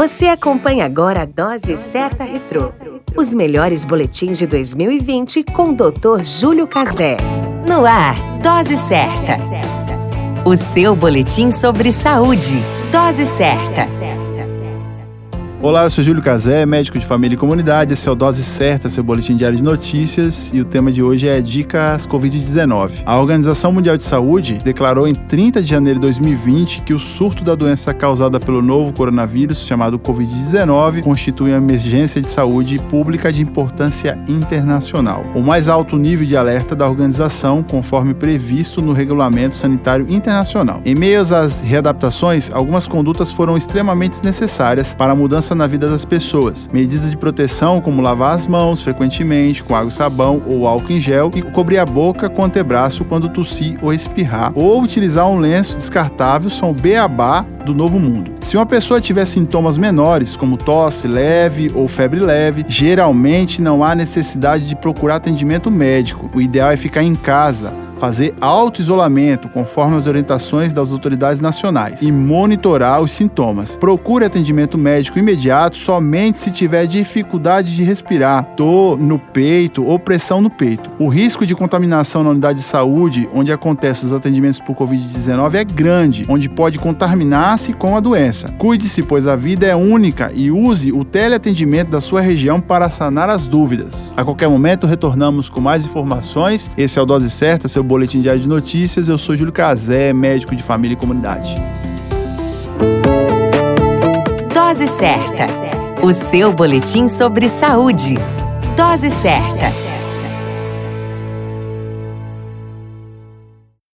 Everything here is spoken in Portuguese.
Você acompanha agora a Dose Certa Retrô. Os melhores boletins de 2020 com o Dr. Júlio Cazé. No ar, Dose Certa. O seu boletim sobre saúde. Dose Certa. Olá, eu sou Júlio Cazé, médico de família e comunidade. Esse é o Dose Certa, seu boletim diário de notícias. E o tema de hoje é Dicas Covid-19. A Organização Mundial de Saúde declarou em 30 de janeiro de 2020 que o surto da doença causada pelo novo coronavírus, chamado Covid-19, constitui uma emergência de saúde pública de importância internacional. O mais alto nível de alerta da organização, conforme previsto no Regulamento Sanitário Internacional. Em meio às readaptações, algumas condutas foram extremamente necessárias para a mudança na vida das pessoas. Medidas de proteção como lavar as mãos frequentemente com água e sabão ou álcool em gel e cobrir a boca com o antebraço quando tossir ou espirrar, ou utilizar um lenço descartável são o beabá do novo mundo. Se uma pessoa tiver sintomas menores, como tosse leve ou febre leve, geralmente não há necessidade de procurar atendimento médico. O ideal é ficar em casa fazer auto-isolamento conforme as orientações das autoridades nacionais e monitorar os sintomas. Procure atendimento médico imediato somente se tiver dificuldade de respirar, dor no peito ou pressão no peito. O risco de contaminação na unidade de saúde, onde acontecem os atendimentos por Covid-19, é grande, onde pode contaminar-se com a doença. Cuide-se, pois a vida é única e use o teleatendimento da sua região para sanar as dúvidas. A qualquer momento retornamos com mais informações. Esse é o Dose Certa, seu Boletim Diário de Notícias. Eu sou Júlio Cazé, médico de família e comunidade. Dose certa. O seu boletim sobre saúde. Dose certa.